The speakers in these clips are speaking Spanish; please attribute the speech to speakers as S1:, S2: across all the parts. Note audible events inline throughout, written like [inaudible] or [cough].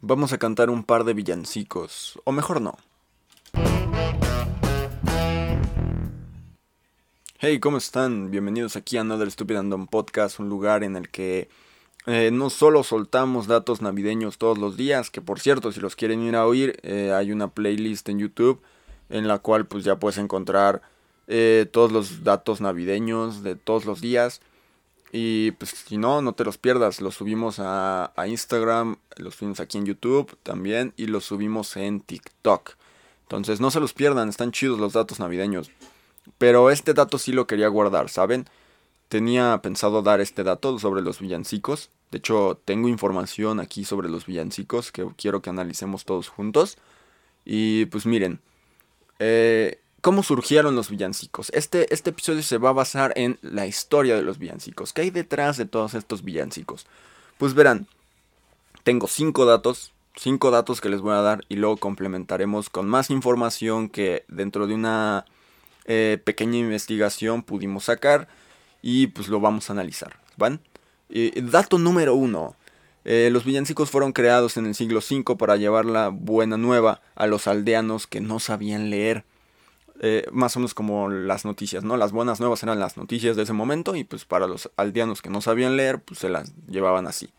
S1: Vamos a cantar un par de villancicos, o mejor no. Hey, ¿cómo están? Bienvenidos aquí a Another Stupid Andom Podcast, un lugar en el que eh, no solo soltamos datos navideños todos los días, que por cierto, si los quieren ir a oír, eh, hay una playlist en YouTube en la cual pues ya puedes encontrar eh, todos los datos navideños de todos los días. Y pues si no, no te los pierdas. Los subimos a, a, Instagram, los subimos aquí en YouTube también y los subimos en TikTok. Entonces no se los pierdan, están chidos los datos navideños. Pero este dato sí lo quería guardar, ¿saben? Tenía pensado dar este dato sobre los villancicos. De hecho, tengo información aquí sobre los villancicos que quiero que analicemos todos juntos. Y pues miren, eh, ¿cómo surgieron los villancicos? Este, este episodio se va a basar en la historia de los villancicos. ¿Qué hay detrás de todos estos villancicos? Pues verán, tengo cinco datos, cinco datos que les voy a dar y luego complementaremos con más información que dentro de una eh, pequeña investigación pudimos sacar y pues lo vamos a analizar. ¿Van? Eh, dato número uno. Eh, los villancicos fueron creados en el siglo V para llevar la buena nueva a los aldeanos que no sabían leer. Más o menos como las noticias, ¿no? Las buenas nuevas eran las noticias de ese momento y pues para los aldeanos que no sabían leer, pues se las llevaban así.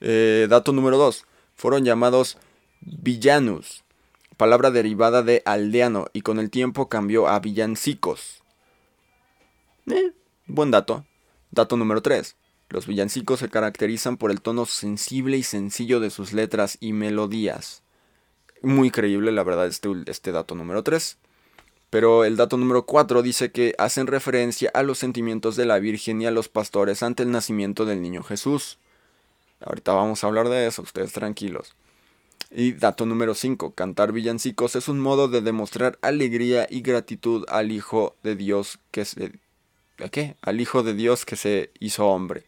S1: dato número 2. Fueron llamados villanos palabra derivada de aldeano y con el tiempo cambió a villancicos. Eh, buen dato. Dato número 3. Los villancicos se caracterizan por el tono sensible y sencillo de sus letras y melodías. Muy creíble, la verdad, este, este dato número 3. Pero el dato número 4 dice que hacen referencia a los sentimientos de la Virgen y a los pastores ante el nacimiento del niño Jesús. Ahorita vamos a hablar de eso, ustedes tranquilos. Y dato número 5. Cantar villancicos es un modo de demostrar alegría y gratitud al Hijo de Dios que se... ¿A qué? Al Hijo de Dios que se hizo hombre.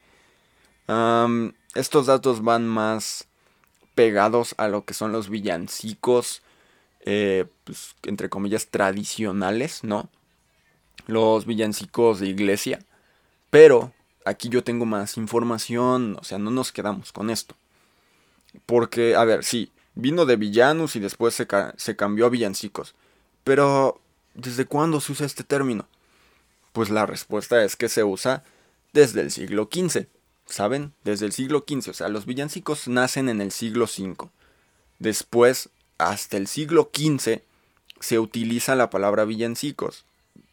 S1: estos datos van más pegados a lo que son los villancicos, eh, pues, entre comillas, tradicionales, ¿no? Los villancicos de iglesia. Pero aquí yo tengo más información, o sea, no nos quedamos con esto. Porque, a ver, sí, Vino de villanos y después se, se cambió a villancicos. Pero, ¿desde cuándo se usa este término? Pues la respuesta es que se usa desde el siglo XV. ¿Saben? Desde el siglo XV. O sea, los villancicos nacen en el siglo V. Después, hasta el siglo XV, se utiliza la palabra villancicos.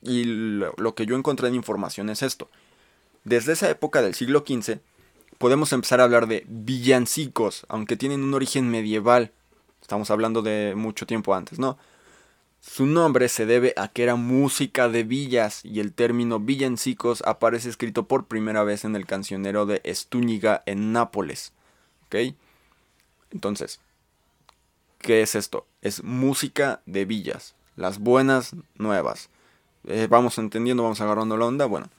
S1: Y lo, que yo encontré en información es esto. Desde esa época del siglo XV, podemos empezar a hablar de villancicos, aunque tienen un origen medieval. Estamos hablando de mucho tiempo antes, ¿no? Su nombre se debe a que era música de villas y el término villancicos aparece escrito por primera vez en el cancionero de Estúñiga en Nápoles. ¿Ok? Entonces, ¿qué es esto? Es música de villas, las buenas nuevas. Eh, vamos entendiendo, vamos agarrando la onda. Bueno,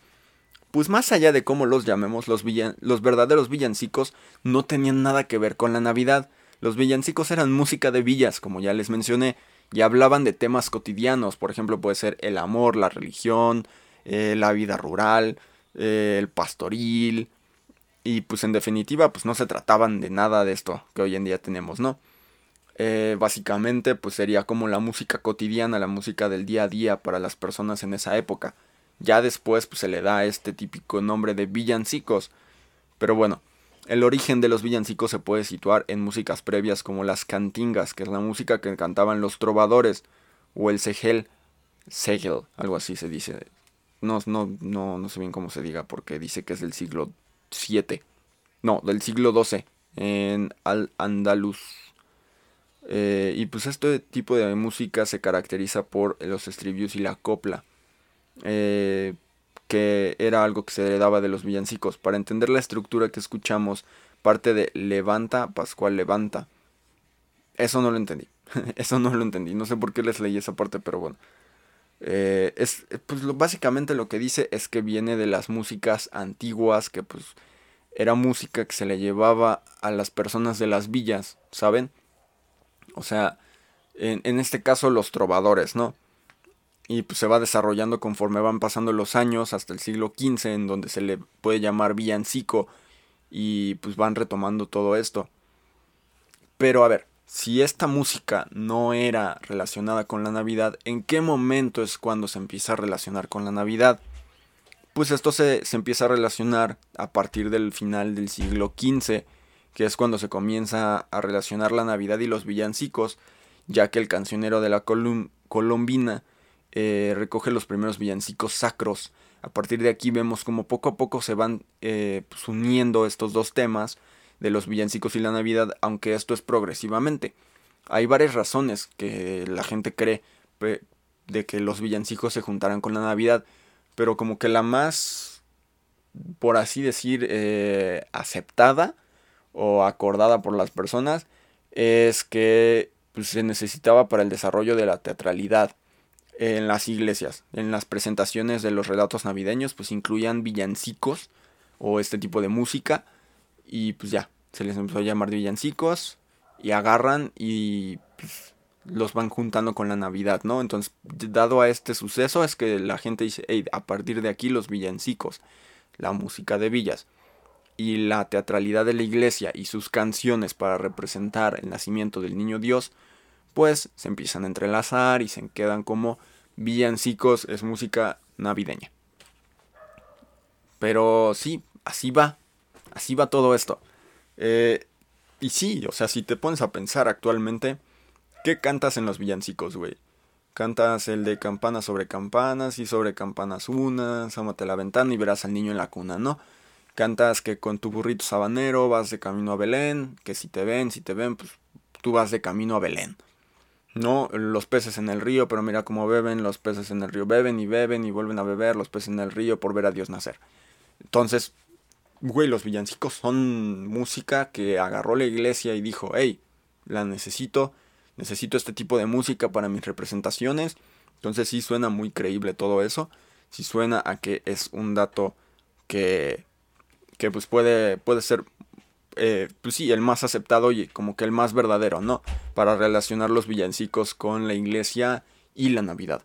S1: pues más allá de cómo los llamemos, los, los verdaderos villancicos no tenían nada que ver con la Navidad. Los villancicos eran música de villas, como ya les mencioné, y hablaban de temas cotidianos, por ejemplo puede ser el amor, la religión, eh, la vida rural, eh, el pastoril, y pues en definitiva pues no se trataban de nada de esto que hoy en día tenemos, ¿no? Eh, básicamente pues sería como la música cotidiana, la música del día a día para las personas en esa época. Ya después pues, se le da este típico nombre de villancicos. Pero bueno, el origen de los villancicos se puede situar en músicas previas como las cantingas, que es la música que cantaban los trovadores, o el segel, segel, algo así se dice. No, no, no, no sé bien cómo se diga porque dice que es del siglo VII. No, del siglo XII, en Al Andaluz. Eh, y pues este tipo de música se caracteriza por los estribillos y la copla. Eh, que era algo que se heredaba de los villancicos. Para entender la estructura que escuchamos, parte de levanta, Pascual levanta. Eso no lo entendí. [laughs] Eso no lo entendí. No sé por qué les leí esa parte, pero bueno. Eh, es, pues básicamente lo que dice es que viene de las músicas antiguas, que pues era música que se le llevaba a las personas de las villas, ¿saben? O sea, en, en este caso los trovadores, ¿no? y pues se va desarrollando conforme van pasando los años hasta el siglo XV en donde se le puede llamar villancico y pues van retomando todo esto. Pero a ver, si esta música no era relacionada con la Navidad, ¿en qué momento es cuando se empieza a relacionar con la Navidad? Pues esto se, se empieza a relacionar a partir del final del siglo XV, que es cuando se comienza a relacionar la Navidad y los villancicos, ya que el cancionero de la colombina eh, recoge los primeros villancicos sacros. A partir de aquí vemos como poco a poco se van eh, pues, uniendo estos dos temas de los villancicos y la Navidad, aunque esto es progresivamente. Hay varias razones que la gente cree de que los villancicos se juntaran con la Navidad, pero como que la más, por así decir, eh, aceptada o acordada por las personas es que pues, se necesitaba para el desarrollo de la teatralidad en las iglesias. En las presentaciones de los relatos navideños pues incluían villancicos o este tipo de música y pues ya, se les empezó a llamar villancicos y agarran y pues, los van juntando con la Navidad, ¿no? Entonces, dado a este suceso es que la gente dice, hey, a partir de aquí los villancicos, la música de villas y la teatralidad de la iglesia y sus canciones para representar el nacimiento del niño Dios, pues se empiezan a entrelazar y se quedan como villancicos, es música navideña. Pero sí, así va, así va todo esto. Eh, y sí, o sea, si te pones a pensar actualmente, ¿qué cantas en los villancicos, güey? Cantas el de campanas sobre campanas y sobre campanas unas, amate la ventana y verás al niño en la cuna, ¿no? Cantas que con tu burrito sabanero vas de camino a Belén, que si te ven, si te ven, pues tú vas de camino a Belén. No, los peces en el río, pero mira cómo beben, los peces en el río beben y beben y vuelven a beber, los peces en el río por ver a Dios nacer. Entonces, güey, los villancicos son música que agarró la iglesia y dijo, hey, la necesito, necesito este tipo de música para mis representaciones. Entonces sí suena muy creíble todo eso, sí suena a que es un dato que que pues puede, puede ser, eh, pues sí, el más aceptado y como que el más verdadero, ¿no? Para relacionar los villancicos con la iglesia y la Navidad.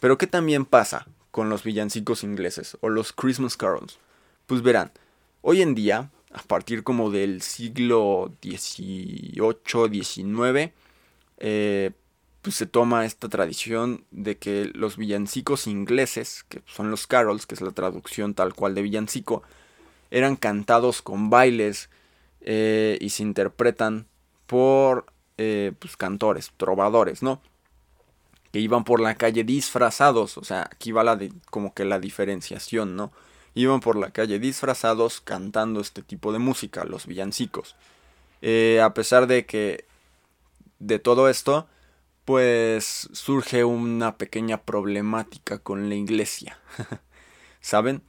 S1: Pero ¿qué también pasa con los villancicos ingleses o los Christmas carols? Pues verán, hoy en día, a partir como del siglo XVIII, XIX, eh, pues se toma esta tradición de que los villancicos ingleses, que son los carols, que es la traducción tal cual de villancico, eran cantados con bailes eh, y se interpretan por eh, pues, cantores, trovadores, ¿no? Que iban por la calle disfrazados, o sea, aquí va la de, como que la diferenciación, ¿no? Iban por la calle disfrazados cantando este tipo de música, los villancicos. Eh, a pesar de que de todo esto, pues surge una pequeña problemática con la iglesia. [laughs] ¿Saben?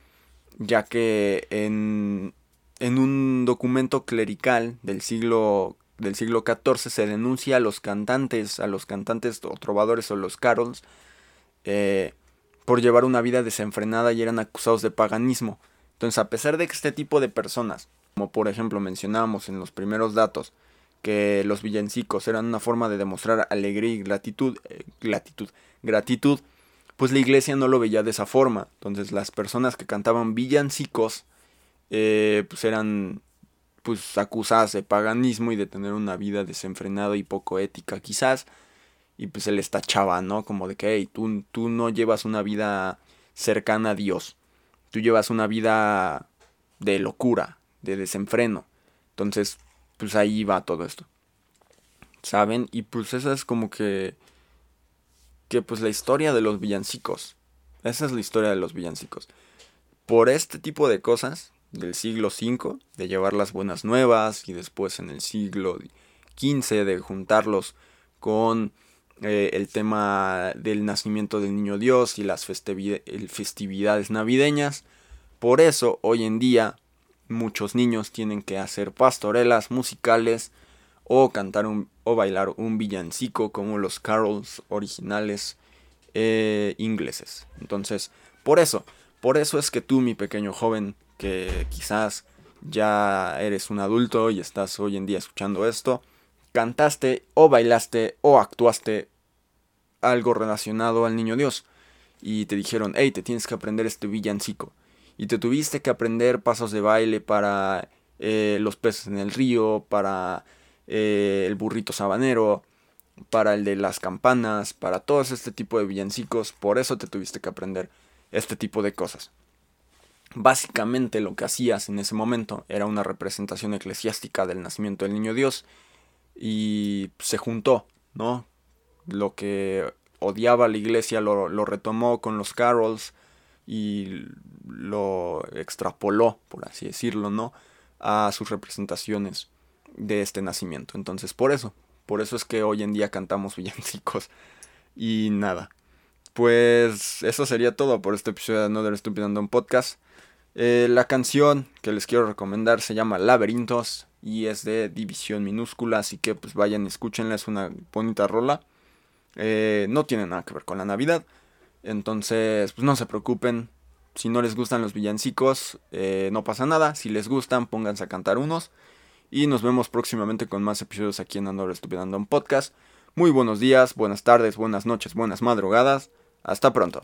S1: Ya que en, en un documento clerical del siglo del siglo XIV se denuncia a los cantantes, a los cantantes o trovadores o los carols, eh, por llevar una vida desenfrenada y eran acusados de paganismo. Entonces, a pesar de que este tipo de personas, como por ejemplo mencionábamos en los primeros datos, que los villancicos eran una forma de demostrar alegría y gratitud, eh, gratitud, gratitud pues la iglesia no lo veía de esa forma. Entonces las personas que cantaban villancicos, eh, pues eran pues acusadas de paganismo y de tener una vida desenfrenada y poco ética quizás. Y pues se les tachaba, ¿no? Como de que, hey, tú, tú no llevas una vida cercana a Dios. Tú llevas una vida de locura, de desenfreno. Entonces, pues ahí va todo esto. ¿Saben? Y pues esa es como que que pues la historia de los villancicos. Esa es la historia de los villancicos. Por este tipo de cosas del siglo V, de llevar las buenas nuevas y después en el siglo XV de juntarlos con eh, el tema del nacimiento del niño Dios y las festividades navideñas. Por eso hoy en día muchos niños tienen que hacer pastorelas musicales o cantar un, o bailar un villancico como los carols originales eh, ingleses. Entonces, por eso, por eso es que tú, mi pequeño joven, que quizás ya eres un adulto y estás hoy en día escuchando esto, cantaste o bailaste o actuaste algo relacionado al niño Dios. Y te dijeron, hey, te tienes que aprender este villancico. Y te tuviste que aprender pasos de baile para eh, los peces en el río, para eh, el burrito sabanero, para el de las campanas, para todos este tipo de villancicos. Por eso te tuviste que aprender este tipo de cosas. Básicamente lo que hacías en ese momento era una representación eclesiástica del nacimiento del niño Dios y se juntó, ¿no? Lo que odiaba la iglesia lo, lo retomó con los carols y lo extrapoló, por así decirlo, ¿no? A sus representaciones de este nacimiento. Entonces, por eso, por eso es que hoy en día cantamos [laughs] villancicos. Y nada. Pues eso sería todo por este episodio de Another Stupid Random Podcast. Eh, la canción que les quiero recomendar se llama Laberintos y es de división minúscula, así que pues vayan y escúchenla, es una bonita rola. Eh, no tiene nada que ver con la Navidad, entonces pues no se preocupen. Si no les gustan los villancicos, eh, no pasa nada. Si les gustan, pónganse a cantar unos. Y nos vemos próximamente con más episodios aquí en Andor Estupidando un Podcast. Muy buenos días, buenas tardes, buenas noches, buenas madrugadas. Hasta pronto.